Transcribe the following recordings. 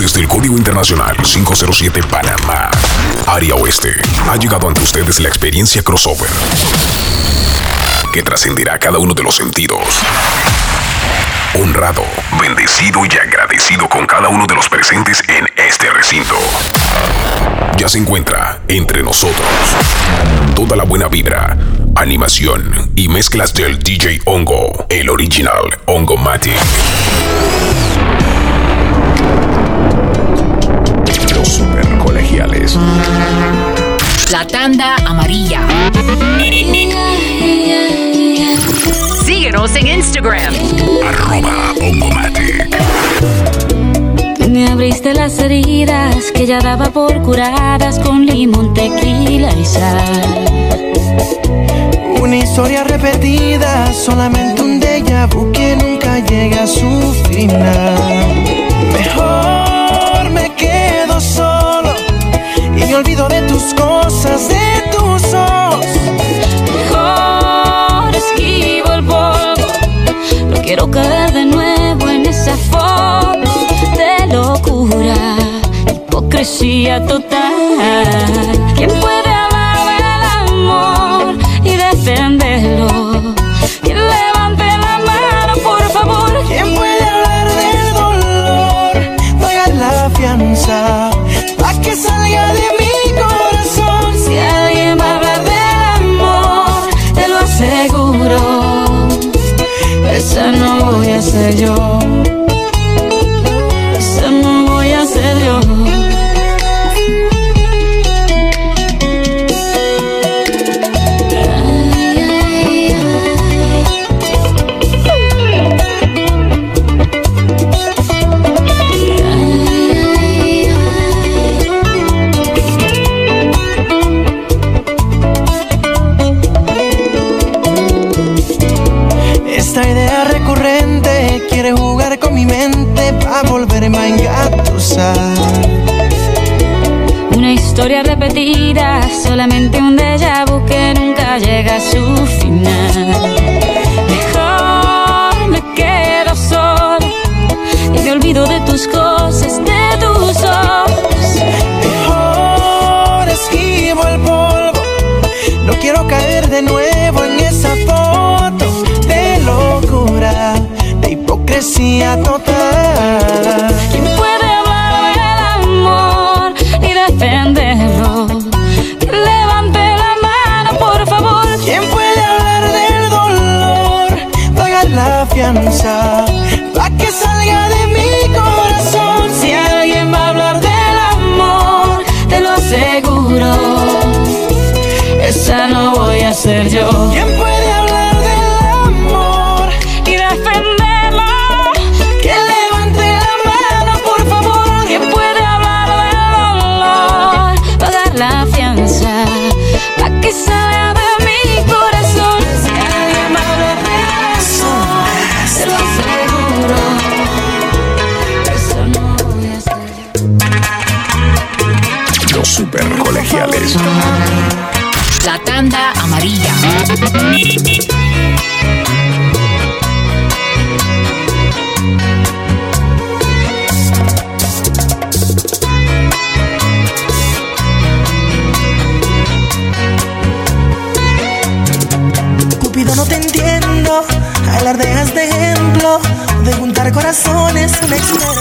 Desde el Código Internacional 507 Panamá, Área Oeste, ha llegado ante ustedes la experiencia crossover que trascenderá cada uno de los sentidos. Honrado, bendecido y agradecido con cada uno de los presentes en este recinto. Ya se encuentra entre nosotros toda la buena vibra, animación y mezclas del DJ Hongo, el original Hongo Matic. Los super colegiales. La tanda amarilla. Síguenos en Instagram. Arroba Hongomatic. Me abriste las heridas que ya daba por curadas con limón, tequila y sal. Una historia repetida, solamente un déjà vu que nunca llega a su final. Mejor me quedo me olvido de tus cosas, de tus ojos. Mejor esquivo el polvo. No quiero caer de nuevo en esa foto de locura, hipocresía total. ¿Quién puede yo. A engatusar. Una historia repetida, solamente un déjà vu que nunca llega a su final. Mejor me quedo solo y me olvido de tus cosas, de tus ojos. Mejor esquivo el polvo. No quiero caer de nuevo en esa foto de locura, de hipocresía total. Pagar la fianza, pa' que salga de mi corazón. Si alguien va a hablar del amor, te lo aseguro. Esa no voy a ser yo. La tanda amarilla. Cupido, no te entiendo. Alardeas de ejemplo de juntar corazones.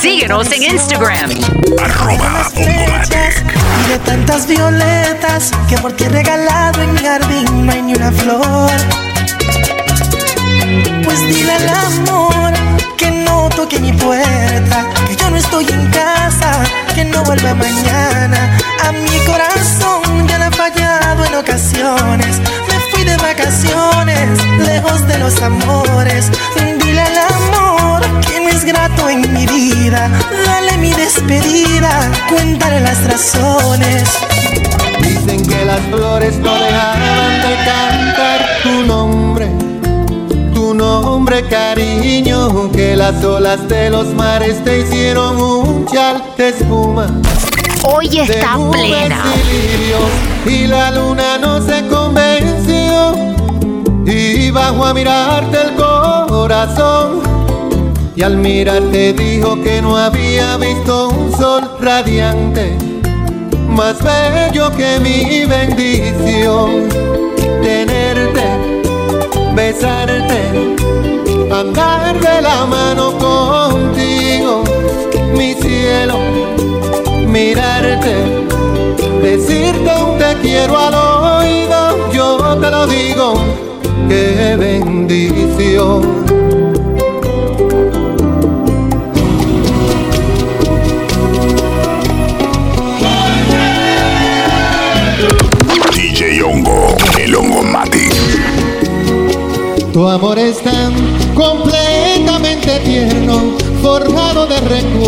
Síguenos en Instagram. Arroba de tantas violetas que por ti he regalado en mi jardín no hay ni una flor. Pues dile al amor que no toque mi puerta, que yo no estoy en casa, que no vuelve mañana. A mi corazón ya le ha fallado en ocasiones. Me fui de vacaciones, lejos de los amores. Dile al amor que no es grato en mi vida. Dale despedida, cuéntale las razones. Dicen que las flores no dejaban de cantar tu nombre, tu nombre cariño, que las olas de los mares te hicieron un chal de espuma. Hoy está plena. y lirios, y la luna no se convenció y bajó a mirarte el corazón y al mirarte dijo que no había visto un sol radiante, más bello que mi bendición. Tenerte, besarte, andar de la mano contigo, mi cielo, mirarte, decirte un te quiero al oído, yo te lo digo, qué bendición. Tu amor es tan completamente tierno, forjado de recuerdos.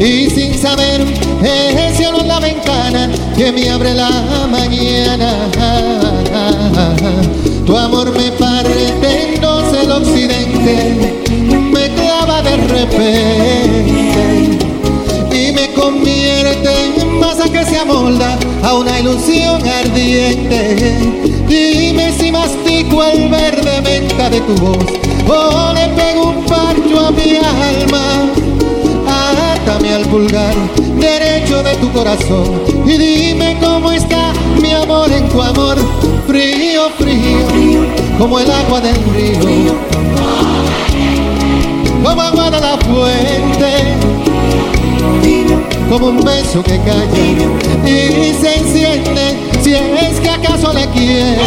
Y sin saber, es cielo la ventana que me abre la mañana. Tu amor me ardiente. Dime si mastico el verde menta de tu voz o le pego un parcho a mi alma. Átame al pulgar derecho de tu corazón y dime cómo está mi amor en tu amor, frío, frío, como el agua del río, como agua de la fuente como un beso que calla acaso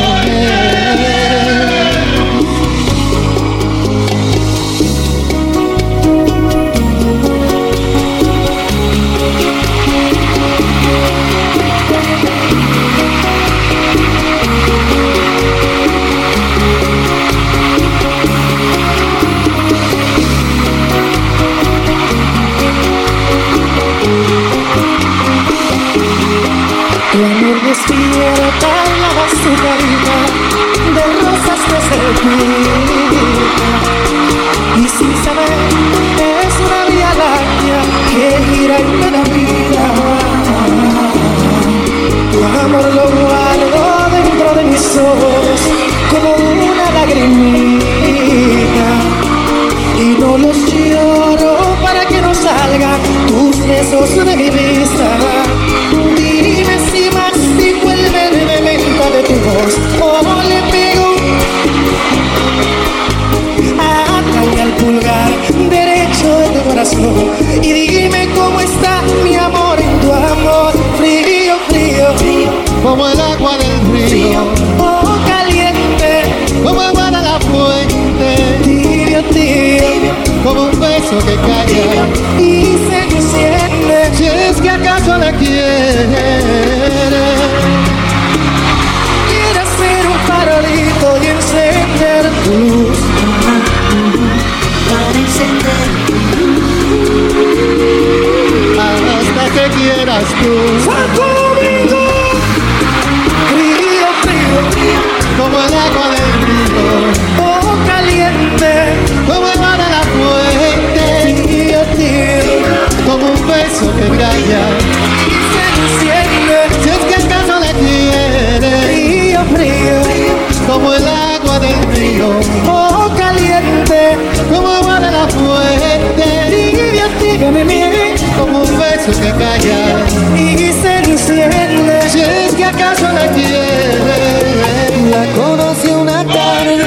quiere. Quiero ser un farolito y encender tu luz. Para encender hasta que quieras tú, Sal conmigo. Frío, frío, como el agua del río, oh caliente, como el mar de la fuente, tibio, tibio, como un beso que calla, y se enciende. si es que acaso le quiere. La conocí una tarde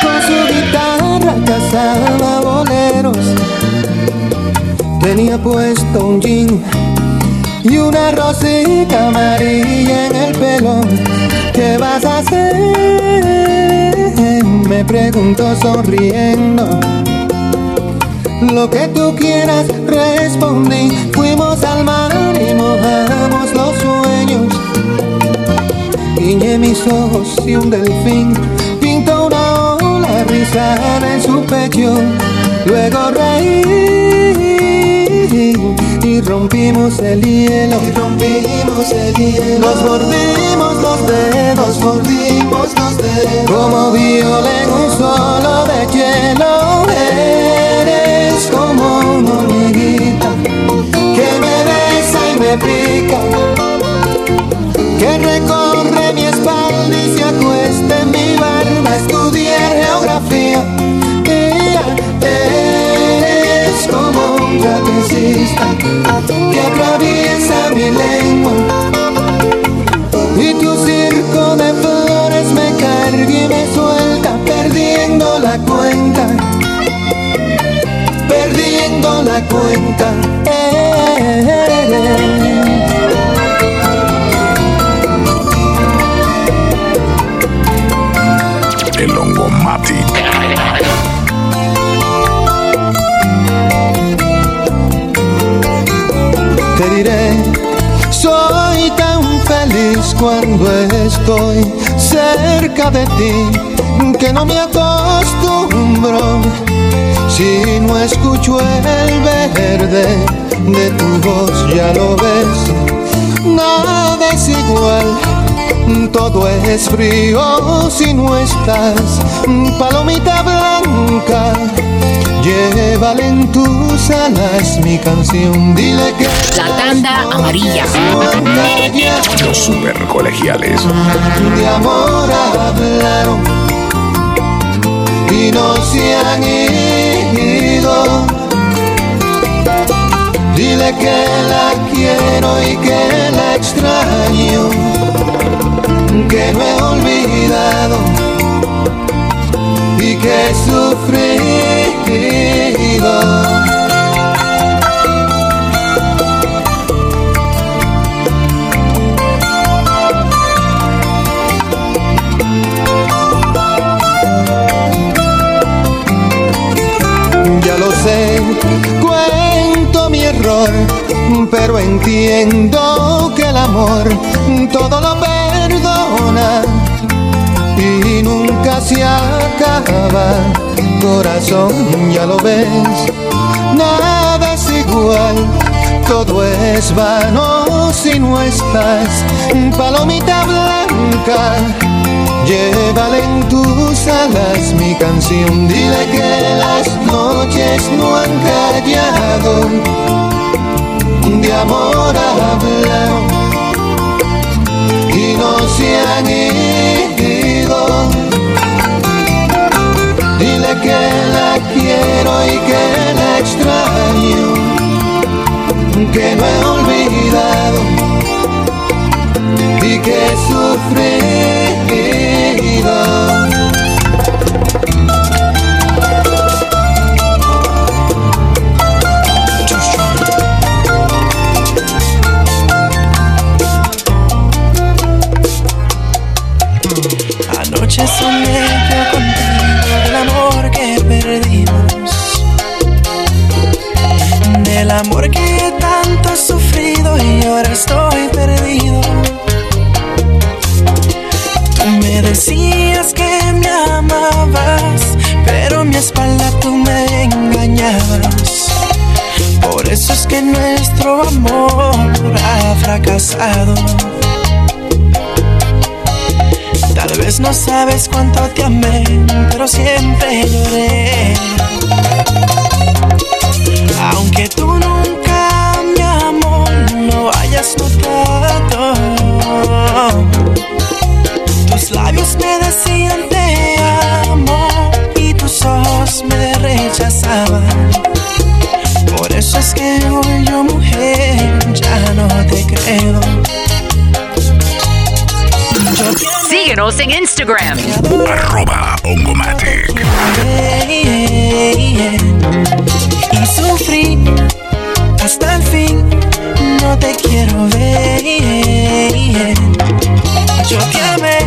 con su guitarra cazaba boleros. Tenía puesto un jean y una rosita amarilla en el pelo. ¿Qué vas a hacer? Me preguntó sonriendo. Lo que tú quieras, respondí. Fuimos al mar y mojamos los sueños. Guiñé mis ojos y un delfín pintó una ola rizada en su pecho. Luego reí y rompimos el hielo. Y rompimos el hielo. Nos mordimos los dedos, mordimos los dedos. Como viola en un solo de hielo. que atraviesa mi lengua y tu circo de flores me carga y me suelta perdiendo la cuenta, perdiendo la cuenta. Cuando estoy cerca de ti que no me acostumbro si no escucho el verde de tu voz, ya lo ves, nada es igual. Todo es frío si no estás, palomita blanca. Llévale en tus alas mi canción, dile que La tanda amarilla. Los super colegiales. de amor hablaron y no se han ido. Dile que la quiero y que la extraño, que no he olvidado y que he ya lo sé, cuento mi error, pero entiendo que el amor todo lo perdona y nunca se acaba. Corazón, ya lo ves, nada es igual. Todo es vano si no estás, palomita blanca. Llévale en tus alas mi canción, dile que las noches no han callado, de amor hablan y no se han ido. Y que la extraño, que no he olvidado y que he sufrido. Anoche soñé amor que tanto he sufrido y ahora estoy perdido. Tú me decías que me amabas, pero mi espalda tú me engañabas. Por eso es que nuestro amor ha fracasado. Tal vez no sabes cuánto te amé, pero siempre lloré. Aunque tú nunca, mi amor, lo hayas notado. Tus labios me decían te amo y tus ojos me rechazaban. Por eso es que hoy yo, mujer, ya no te creo. Yo Síguenos en Instagram. Arroba Ongomatic. Y sufrí hasta el fin, no te quiero ver. Yo te amé,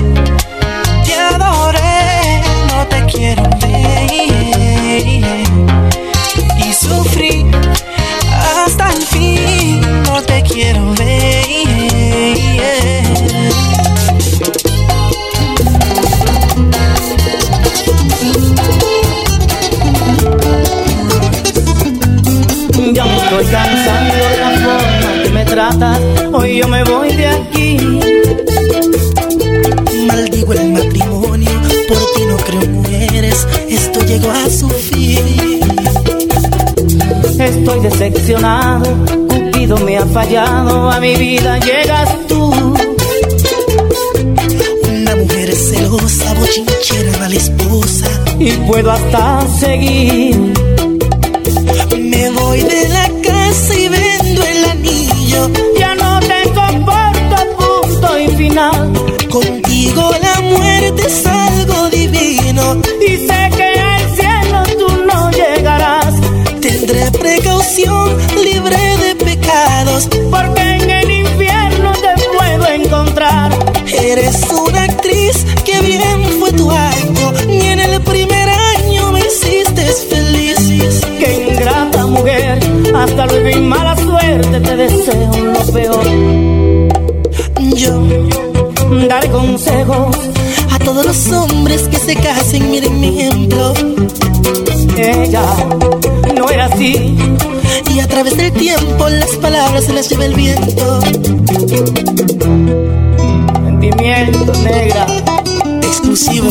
te adoré, no te quiero ver. Y sufrí hasta el fin, no te quiero ver. Cansando de la forma que me tratas. Hoy yo me voy de aquí. Maldigo el matrimonio, por ti no creo mujeres, esto llegó a su fin. Estoy decepcionado. Cupido me ha fallado. A mi vida llegas tú. Una mujer celosa, bochinchera, mala esposa. Y puedo hasta seguir. Me voy de la y vendo el anillo. Ya no te soporto, punto y final. Contigo la muerte es algo divino. Y sé se las lleva el viento. Sentimiento negra. Exclusivo.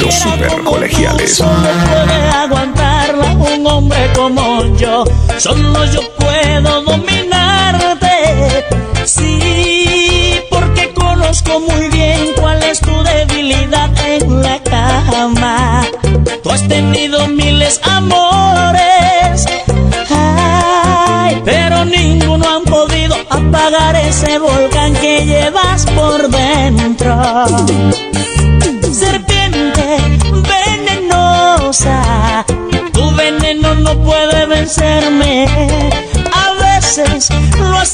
Los super colegiales. Solo puede aguantarla un hombre como yo. Solo yo puedo dominarte. Sí, porque conozco muy bien cuál es tu debilidad en la cama. Tú has tenido miles amores. Apagar ese volcán que llevas por dentro serpiente venenosa. Tu veneno no puede vencerme. A veces lo has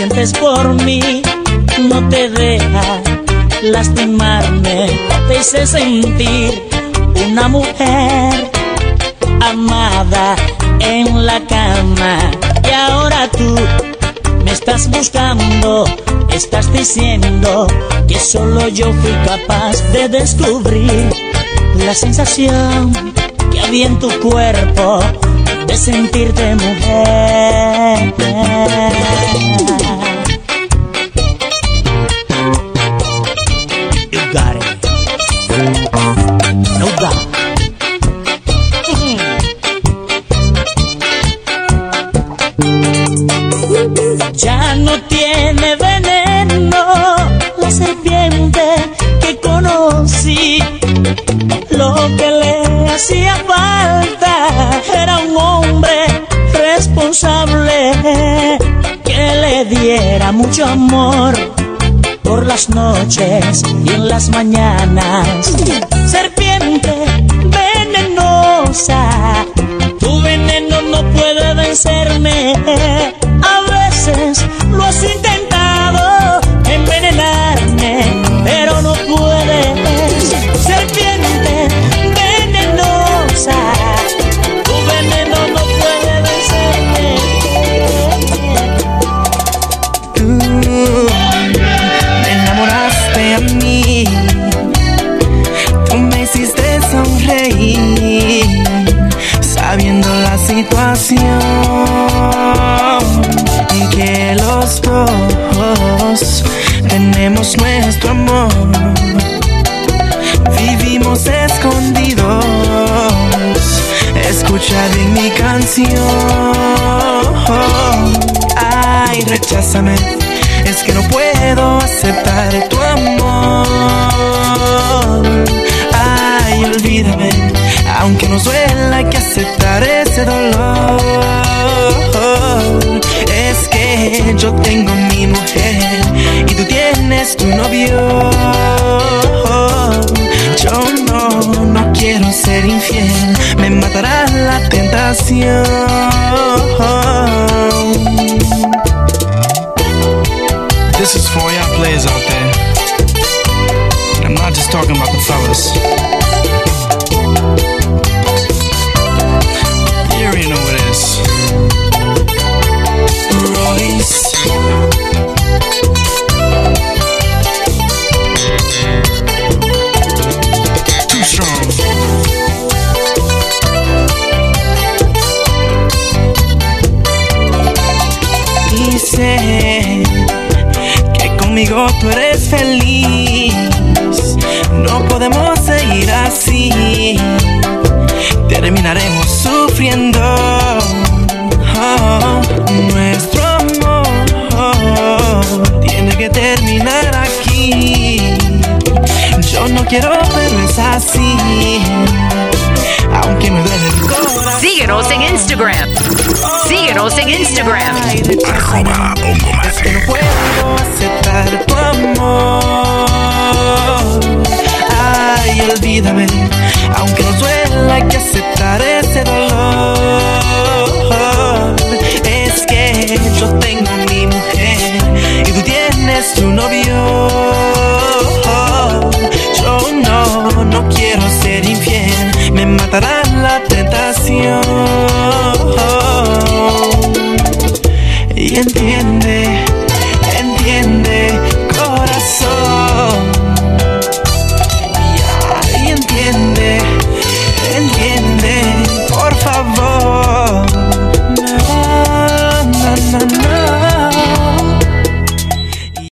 sientes por mí no te deja lastimarme, te hice sentir una mujer amada en la cama y ahora tú me estás buscando, estás diciendo que solo yo fui capaz de descubrir la sensación que había en tu cuerpo de sentirte mujer. Mucho amor por las noches y en las mañanas. Serpiente venenosa, tu veneno no puede vencerme. Es que no puedo aceptar tu amor. Ay, olvídame. Aunque no duela que aceptar ese dolor. Es que yo tengo mi mujer y tú tienes tu novio. Yo no, no quiero ser infiel, me matará la tentación. Feliz. No podemos seguir así. Terminaremos sufriendo. Oh, nuestro amor tiene que terminar aquí. Yo no quiero, pero es así. Aunque me duele el corazón. Síguenos en Instagram. Síguenos en Instagram. Arroba Hongo Es que no puedo aceptar Ay, olvídame, aunque nos duela que aceptar ese dolor. Es que yo tengo mi mujer y tú tienes tu novio. Yo no, no quiero ser infiel, me matará la tentación. Y entiendo